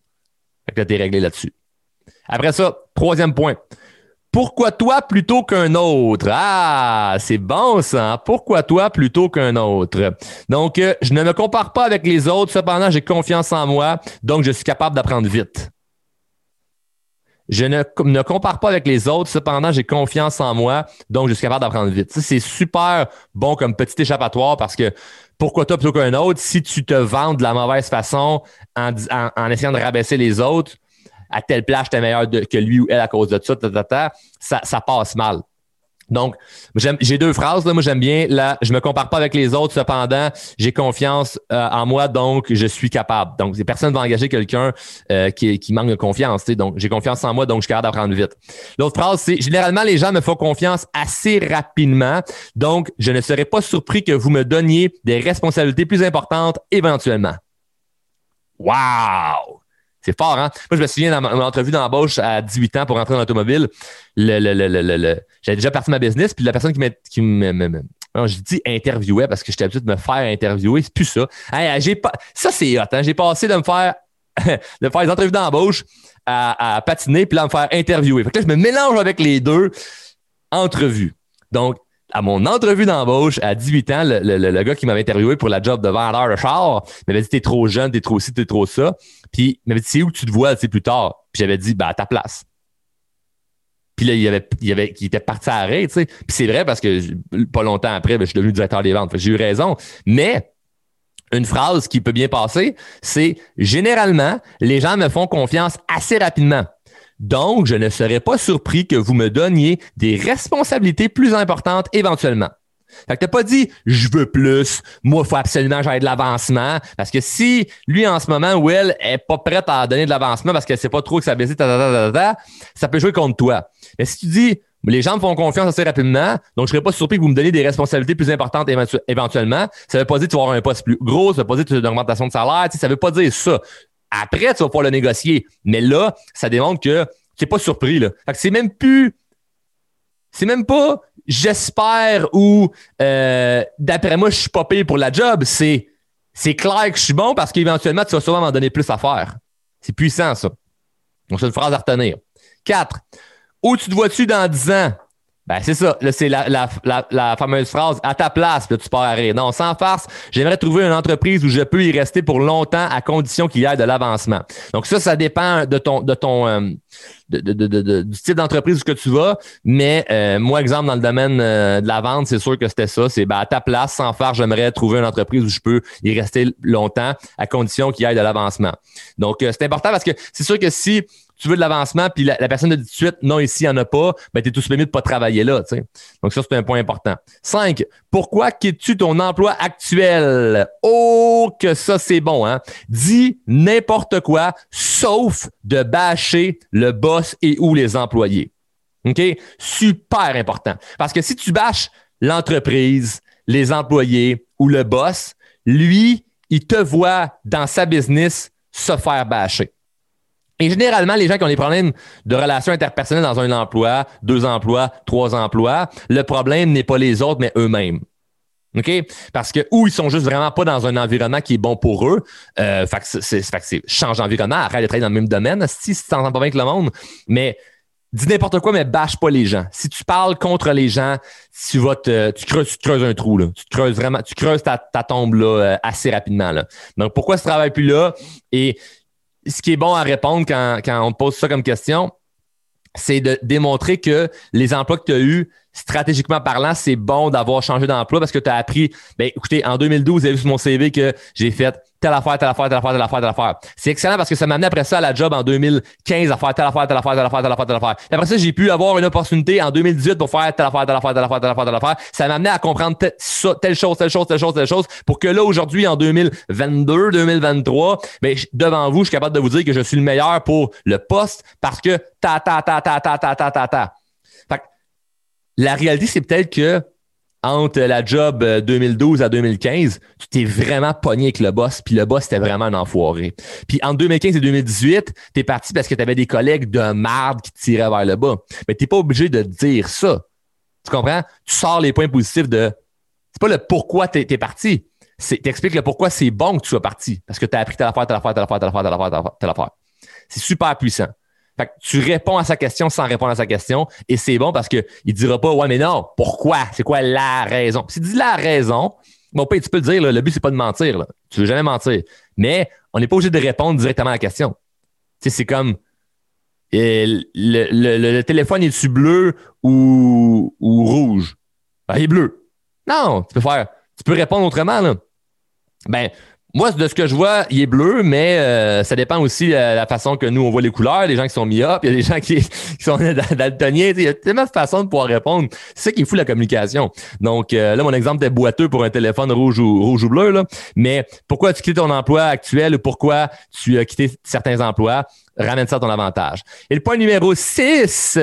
Fait que là, t'es réglé là-dessus. Après ça, troisième point. Pourquoi toi plutôt qu'un autre? Ah, c'est bon ça. Hein? Pourquoi toi plutôt qu'un autre? Donc, euh, je ne me compare pas avec les autres. Cependant, j'ai confiance en moi. Donc, je suis capable d'apprendre vite. Je ne, ne compare pas avec les autres, cependant, j'ai confiance en moi, donc je suis capable d'apprendre vite. c'est super bon comme petit échappatoire parce que pourquoi toi plutôt qu'un autre, si tu te vends de la mauvaise façon en, en, essayant de rabaisser les autres, à telle place, tu es meilleur que lui ou elle à cause de ça, ça, ça passe mal. Donc, j'ai deux phrases. Là. Moi, j'aime bien là, je me compare pas avec les autres, cependant, j'ai confiance euh, en moi, donc je suis capable. Donc, personne ne va engager quelqu'un euh, qui, manque de confiance. Donc, j'ai confiance en moi, donc je suis capable d'apprendre vite. L'autre phrase, c'est généralement, les gens me font confiance assez rapidement. Donc, je ne serais pas surpris que vous me donniez des responsabilités plus importantes éventuellement. Wow! C'est fort, hein? Moi, je me souviens dans mon entrevue d'embauche à 18 ans pour rentrer dans l'automobile, le, le, le, j'avais déjà parti ma business, puis la personne qui, me, je dis interviewait parce que j'étais habitué de me faire interviewer, c'est plus ça. pas, ça, c'est hot, hein? J'ai passé de me faire de faire des entrevues d'embauche à, patiner, puis là, me faire interviewer. Fait que là, je me mélange avec les deux entrevues. Donc, à mon entrevue d'embauche à 18 ans, le, gars qui m'avait interviewé pour la job de vendeur de char m'avait dit T'es trop jeune, t'es trop ci, t'es trop ça. Puis il m'avait dit C'est où tu te vois plus tard Puis j'avais dit bah à ta place. Puis là, il, avait, il, avait, il était parti à arrêt. Puis c'est vrai parce que pas longtemps après, ben, je suis devenu directeur des ventes. J'ai eu raison. Mais une phrase qui peut bien passer, c'est généralement, les gens me font confiance assez rapidement. Donc, je ne serais pas surpris que vous me donniez des responsabilités plus importantes éventuellement. Fait que t'as pas dit je veux plus, moi faut absolument que j'aille de l'avancement parce que si lui en ce moment ou elle est pas prête à donner de l'avancement parce qu'elle sait pas trop que ça baisse, ça peut jouer contre toi. Mais si tu dis les gens me font confiance assez rapidement, donc je serais pas surpris que vous me donniez des responsabilités plus importantes éventuellement. Ça veut pas dire que tu vas avoir un poste plus gros, ça veut pas dire que tu as une augmentation de salaire, ça veut pas dire ça. Après, tu vas pouvoir le négocier. Mais là, ça démontre que tu n'es pas surpris. Là. Fait que c'est même plus. C'est même pas j'espère ou euh, d'après moi, je suis pas payé pour la job. C'est c'est clair que je suis bon parce qu'éventuellement, tu vas sûrement m'en donner plus à faire. C'est puissant, ça. Donc, c'est une phrase à retenir. Quatre. Où te vois-tu dans 10 ans? Ben, c'est ça. Là, c'est la, la, la, fameuse phrase à ta place, là, tu pars à rire. Non, sans farce, j'aimerais trouver une entreprise où je peux y rester pour longtemps à condition qu'il y ait de l'avancement. Donc, ça, ça dépend de ton, de ton, euh, de, de, de, du type d'entreprise où que tu vas. Mais euh, moi, exemple, dans le domaine euh, de la vente, c'est sûr que c'était ça. C'est ben, à ta place, sans faire, j'aimerais trouver une entreprise où je peux y rester longtemps à condition qu'il y ait de l'avancement. Donc, c'est important parce que c'est sûr que si tu veux de l'avancement, puis la, personne dit tout de suite, non, ici, il n'y en a pas, ben, tu es tout mieux de pas travailler là. Donc, ça, c'est un point important. Cinq, pourquoi quittes-tu ton emploi actuel? Oh, que ça, c'est bon, hein? Dis n'importe quoi, sauf de bâcher le boss et ou les employés. OK? Super important. Parce que si tu bâches l'entreprise, les employés ou le boss, lui, il te voit dans sa business se faire bâcher. Et généralement, les gens qui ont des problèmes de relations interpersonnelles dans un emploi, deux emplois, trois emplois, le problème n'est pas les autres, mais eux-mêmes. OK? Parce que, ou ils sont juste vraiment pas dans un environnement qui est bon pour eux. Euh, fait que c'est, change d'environnement, arrête de travailler dans le même domaine, si, si tu t'entends pas bien avec le monde. Mais, dis n'importe quoi, mais bâche pas les gens. Si tu parles contre les gens, tu vas te, tu creuses, tu creuses un trou, là. Tu creuses vraiment, tu creuses ta, ta tombe, là, euh, assez rapidement, là. Donc, pourquoi ce travail plus là? Et, ce qui est bon à répondre quand, on te pose ça comme question, c'est de démontrer que les emplois que tu as eus, stratégiquement parlant, c'est bon d'avoir changé d'emploi parce que tu as appris, ben, écoutez, en 2012, vous avez vu sur mon CV que j'ai fait telle affaire, telle affaire, telle affaire, telle affaire, telle affaire. C'est excellent parce que ça m'a amené après ça à la job en 2015 à faire telle affaire, telle affaire, telle affaire, telle affaire, telle affaire. Et après ça, j'ai pu avoir une opportunité en 2018 pour faire telle affaire, telle affaire, telle affaire, telle affaire, telle affaire. Ça m'a amené à comprendre telle, chose, telle chose, telle chose, telle chose pour que là, aujourd'hui, en 2022, 2023, ben, devant vous, je suis capable de vous dire que je suis le meilleur pour le poste parce que ta, ta, ta, ta, ta, ta, ta, ta, ta. Fait la réalité, c'est peut-être que entre la job 2012 euh, à 2015, tu t'es vraiment pogné avec le boss, puis le boss était vraiment un enfoiré. Puis entre 2015 et 2018, t'es parti parce que tu avais des collègues de marde qui tiraient vers le bas. Mais t'es pas obligé de dire ça. Tu comprends? Tu sors les points positifs de. C'est pas le pourquoi t'es es parti. T'expliques le pourquoi c'est bon que tu sois parti. Parce que tu as appris telle affaire, telle affaire, telle affaire, telle affaire, telle affaire, telle affaire. C'est super puissant. Fait que tu réponds à sa question sans répondre à sa question et c'est bon parce qu'il ne dira pas Ouais, mais non, pourquoi? C'est quoi la raison? S'il dit la raison, bon, tu peux le dire, le but, c'est pas de mentir. Là. Tu veux jamais mentir. Mais on n'est pas obligé de répondre directement à la question. Tu sais, c'est comme le, le, téléphone est-tu bleu ou, ou rouge? Ben, il est bleu. Non, tu peux faire. Tu peux répondre autrement, là. Ben, moi, de ce que je vois, il est bleu, mais euh, ça dépend aussi de la façon que nous, on voit les couleurs. Les gens qui sont myopes, il y a des gens qui, sont daltoniens. Il y a tellement de façons de pouvoir répondre. C'est ça qui est fou, la communication. Donc, euh, là, mon exemple était boiteux pour un téléphone rouge ou, rouge ou bleu. Là. Mais pourquoi tu quittes ton emploi actuel ou pourquoi tu as quitté certains emplois? Ramène ça à ton avantage. Et le point numéro 6,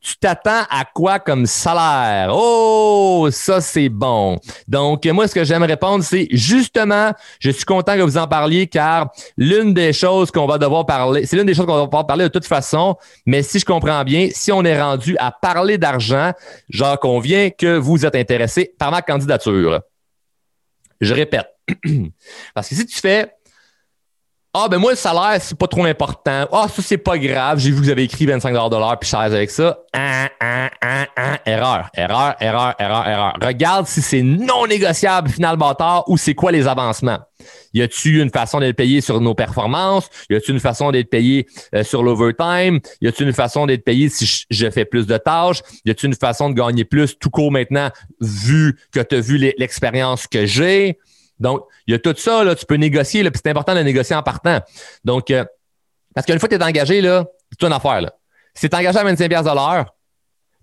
tu t'attends à quoi comme salaire? Oh, ça c'est bon. Donc, moi, ce que j'aime répondre, c'est justement, je suis content que vous en parliez car l'une des choses qu'on va devoir parler, c'est l'une des choses qu'on va devoir parler de toute façon, mais si je comprends bien, si on est rendu à parler d'argent, j'en conviens que vous êtes intéressé par ma candidature. Je répète. Parce que si tu fais ah, ben moi, le salaire, c'est pas trop important. Ah, ça, c'est pas grave. J'ai vu que vous avez écrit 25 de l'heure puis cher avec ça. Erreur, erreur, erreur, erreur, erreur. Regarde si c'est non négociable, final bâtard, ou c'est quoi les avancements? Y a-tu une façon d'être payé sur nos performances? Y a-tu une façon d'être payé euh, sur l'overtime? Y a-tu une façon d'être payé si je, fais plus de tâches? Y a-tu une façon de gagner plus tout court maintenant, vu que tu as vu l'expérience que j'ai? Donc, il y a tout ça, là, tu peux négocier, puis c'est important de négocier en partant. Donc, euh, parce qu'une fois que tu es engagé, c'est une affaire. Là. Si tu es engagé à 25 de l'heure,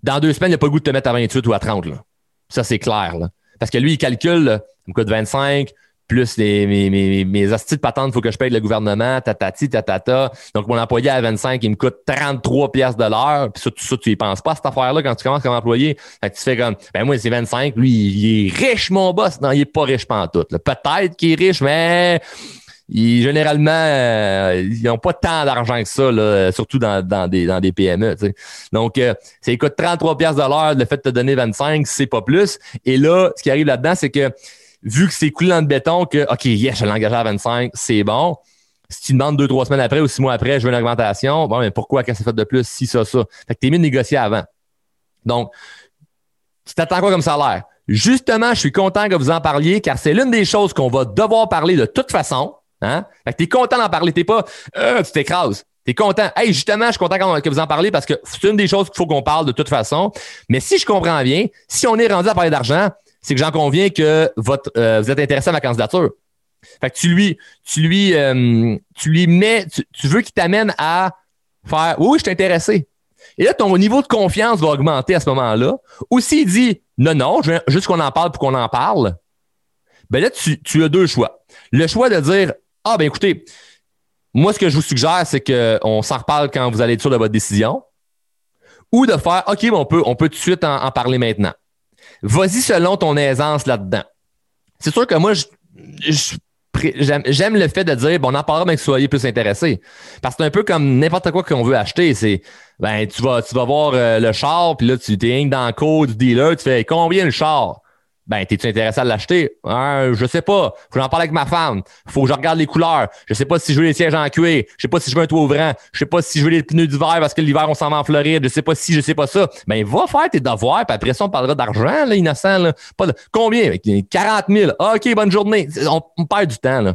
dans deux semaines, il n'y a pas le goût de te mettre à 28 ou à 30. Là. Ça, c'est clair. Là. Parce que lui, il calcule, là, il me coûte 25, plus les, mes, mes, mes de patente, faut que je paye le gouvernement, tatati, tatata. Donc, mon employé à 25, il me coûte 33 pièces de l'heure. Puis ça, ça, tu y penses pas, cette affaire-là, quand tu commences comme employé. Fait tu fais comme, ben moi, c'est 25. Lui, il est riche, mon boss. Non, il est pas riche tout. Peut-être qu'il est riche, mais il, généralement, euh, ils n'ont pas tant d'argent que ça, là, surtout dans, dans, des, dans des PME. Donc, euh, ça coûte 33 pièces de l'heure, le fait de te donner 25, c'est pas plus. Et là, ce qui arrive là-dedans, c'est que vu que c'est coulé dans le béton, que, OK, yes, je l'engage à 25, c'est bon. Si tu demandes deux, trois semaines après ou six mois après, je veux une augmentation, bon, mais pourquoi, qu'est-ce que fait de plus, si, ça, ça? Fait que t'es mieux de négocier avant. Donc, tu t'attends quoi comme salaire? Justement, je suis content que vous en parliez car c'est l'une des choses qu'on va devoir parler de toute façon. Hein? Fait que t'es content d'en parler. T'es pas, euh, tu t'écrases. T'es content. Hey, justement, je suis content que vous en parlez parce que c'est une des choses qu'il faut qu'on parle de toute façon. Mais si je comprends bien, si on est rendu à parler d'argent, c'est que j'en conviens que euh, vous êtes intéressé à ma candidature. Fait que tu lui, tu lui, euh, tu lui mets, tu, veux qu'il t'amène à faire Oui, je suis intéressé. Et là, ton niveau de confiance va augmenter à ce moment-là. Ou s'il dit non, non, je veux juste qu'on en parle pour qu'on en parle, ben là, tu, tu, as deux choix. Le choix de dire Ah, ben écoutez, moi, ce que je vous suggère, c'est qu'on s'en reparle quand vous allez être sûr de votre décision. Ou de faire OK, ben on peut, on peut tout de suite en parler maintenant. Vas-y selon ton aisance là-dedans. C'est sûr que moi, j'aime le fait de dire, bon, on en parlera, mais que soyez plus intéressé. Parce que c'est un peu comme n'importe quoi qu'on veut acheter. C'est, ben, tu vas, tu vas voir euh, le char, puis là, tu t'es dans le code du dealer, tu fais combien le char? Ben, t'es-tu intéressé à l'acheter? Hein, je sais pas. Faut que j'en parle avec ma femme. Faut que je regarde les couleurs. Je sais pas si je veux les sièges en cuir. Je sais pas si je veux un toit ouvrant. Je sais pas si je veux les pneus d'hiver parce que l'hiver, on s'en va en Floride. Je sais pas si, je sais pas ça. Ben, va faire tes devoirs, puis après ça, on parlera d'argent, là, innocent, là. Pas de... Combien? 40 000. OK, bonne journée. On, perd du temps, là.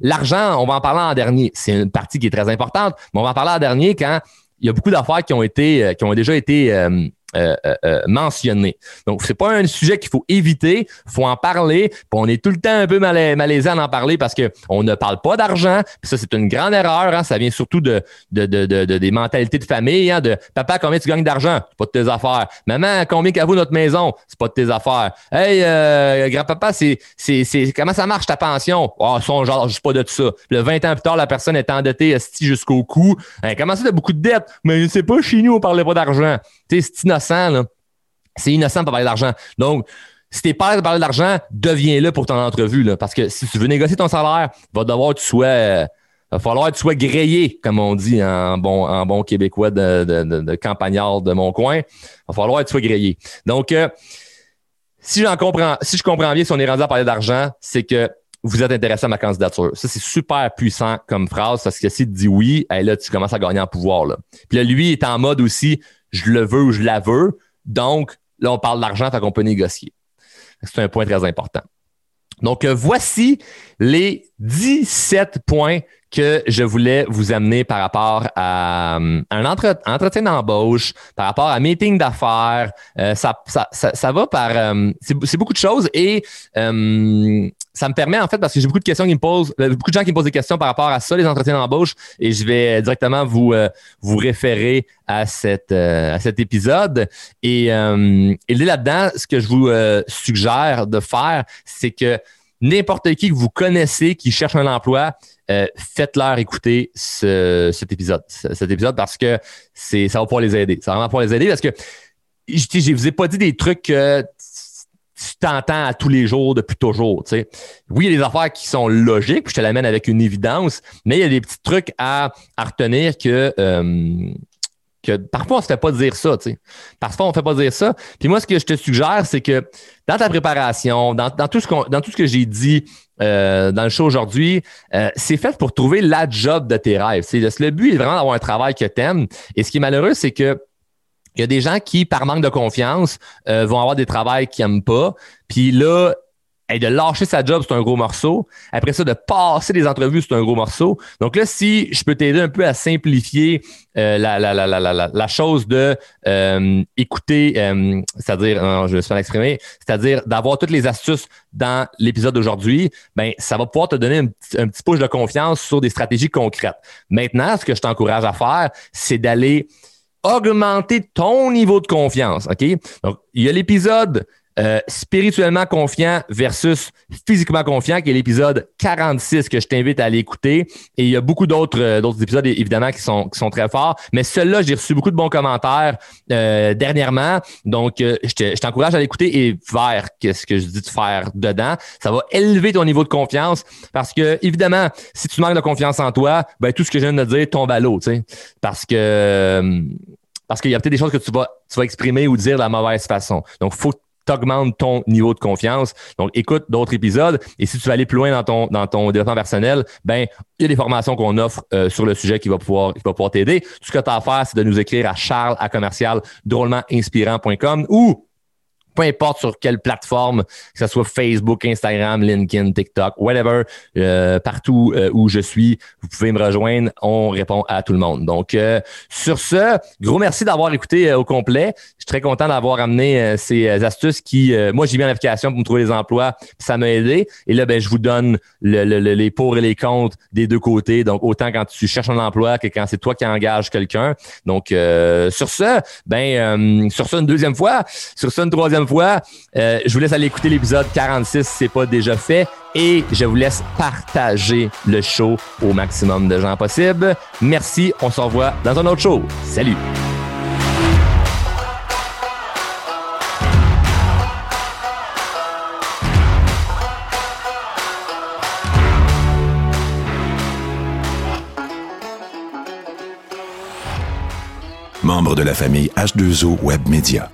L'argent, on va en parler en dernier. C'est une partie qui est très importante, mais on va en parler en dernier quand il y a beaucoup d'affaires qui ont été, euh, qui ont déjà été euh, mentionné. Donc, c'est pas un sujet qu'il faut éviter, faut en parler. Puis on est tout le temps un peu malaisé à en parler parce qu'on ne parle pas d'argent. Puis ça, c'est une grande erreur. Hein. Ça vient surtout de, de, de, de, des mentalités de famille. Hein, de papa, combien tu gagnes d'argent? C'est pas de tes affaires. Maman, combien qu'à vous notre maison? C'est pas de tes affaires. Hey, euh, grand-papa, c'est, c'est, c'est comment ça marche ta pension? Oh, son genre, sais pas de tout ça. Le 20 ans plus tard, la personne est endettée jusqu'au cou. Hey, comment ça, t'as beaucoup de dettes? Mais je sais pas, chez nous, on parlait pas d'argent. Tu c'est innocent, C'est innocent de parler d'argent. Donc, si t'es peur de parler d'argent, deviens-le pour ton entrevue. Parce que si tu veux négocier ton salaire, va devoir que tu euh, va falloir que tu sois grillé, comme on dit en bon, québécois de, campagnard de mon coin. Va falloir que tu sois grillé. Donc, euh, si comprends, si je comprends bien, si on est rendu à parler d'argent, c'est que vous êtes intéressé à ma candidature. Ça, c'est super puissant comme phrase parce que si tu dis oui, là, tu commences à gagner en pouvoir. Là. Puis là, lui est en mode aussi, je le veux ou je la veux. Donc, là, on parle d'argent, fait qu'on peut négocier. C'est un point très important. Donc, euh, voici les 17 points que je voulais vous amener par rapport à euh, un entretien d'embauche, par rapport à meeting d'affaires. Euh, ça, ça, ça, va par... c'est beaucoup de choses et ça me permet, en fait, parce que j'ai beaucoup de questions qui me posent, euh, beaucoup de gens qui me posent des questions par rapport à ça, les entretiens d'embauche, et je vais directement vous, euh, vous référer à, cette, euh, à cet épisode. Et, et là-dedans, ce que je vous suggère de faire, c'est que n'importe qui que vous connaissez qui cherche un emploi, faites-leur écouter ce, cet épisode, cet épisode parce que c'est ça va pouvoir les aider. Ça va vraiment pouvoir les aider parce que je, je vous ai pas dit des trucs que tu t'entends à tous les jours depuis toujours. Oui, il y a des affaires qui sont logiques, je te l'amène avec une évidence, mais il y a des petits trucs à, à retenir que, euh, parfois on se fait pas dire ça. Tu sais. Parfois on fait pas dire ça. Puis moi, ce que je te suggère, c'est que dans ta préparation, dans, dans tout ce qu'on, dans tout ce que j'ai dit euh, dans le show aujourd'hui, euh, c'est fait pour trouver la job de tes rêves. C'est, le but est vraiment d'avoir un travail que tu aimes. Et ce qui est malheureux, c'est que il y a des gens qui, par manque de confiance, euh, vont avoir des travails qu'ils n'aiment pas. Puis là, de lâcher sa job, c'est un gros morceau. Après ça, de passer des entrevues, c'est un gros morceau. Donc là, si je peux t'aider un peu à simplifier euh, la, la, la, la, la, chose de euh, écouter, c'est-à-dire, je vais se faire l'exprimer, c'est-à-dire d'avoir toutes les astuces dans l'épisode d'aujourd'hui, ben ça va pouvoir te donner un, un petit push de confiance sur des stratégies concrètes. Maintenant, ce que je t'encourage à faire, c'est d'aller augmenter ton niveau de confiance. OK? Donc, il y a l'épisode euh, spirituellement confiant versus physiquement confiant, qui est l'épisode 46 que je t'invite à aller écouter. Et il y a beaucoup d'autres euh, d'autres épisodes, évidemment, qui sont, qui sont très forts. Mais celui-là, j'ai reçu beaucoup de bons commentaires euh, dernièrement. Donc, je t'encourage à l'écouter et faire ce que je dis de faire dedans. Ça va élever ton niveau de confiance parce que, évidemment, si tu manques de confiance en toi, ben, tout ce que je viens de dire tombe à l'eau, tu sais. Parce que parce qu'il y a peut-être des choses que tu vas, tu vas exprimer ou dire de la mauvaise façon. Donc, faut t'augmentes ton niveau de confiance. Donc, écoute d'autres épisodes. Et si tu veux aller plus loin dans ton, dans ton développement personnel, ben, il y a des formations qu'on offre euh, sur le sujet qui va pouvoir, qui va pouvoir t'aider. Tout ce que tu as à faire, c'est de nous écrire à charles à commercial drôlementinspirant.com ou peu importe sur quelle plateforme, que ce soit Facebook, Instagram, LinkedIn, TikTok, whatever, euh, partout euh, où je suis, vous pouvez me rejoindre. On répond à tout le monde. Donc, euh, sur ce, gros merci d'avoir écouté au complet. Je suis très content d'avoir amené ces astuces qui, moi, j'ai mis en application pour me trouver des emplois. Ça m'a aidé. Et là, ben, je vous donne le, les pour et les contre des deux côtés. Donc, autant quand tu cherches un emploi que quand c'est toi qui engages quelqu'un. Donc, sur ce, ben, sur ce, une deuxième fois, sur ce, une troisième euh, je vous laisse aller écouter l'épisode 46 si c'est pas déjà fait et je vous laisse partager le show au maximum de gens possible. Merci, on se revoit dans un autre show. Salut! membre de la famille H2O WebMedia.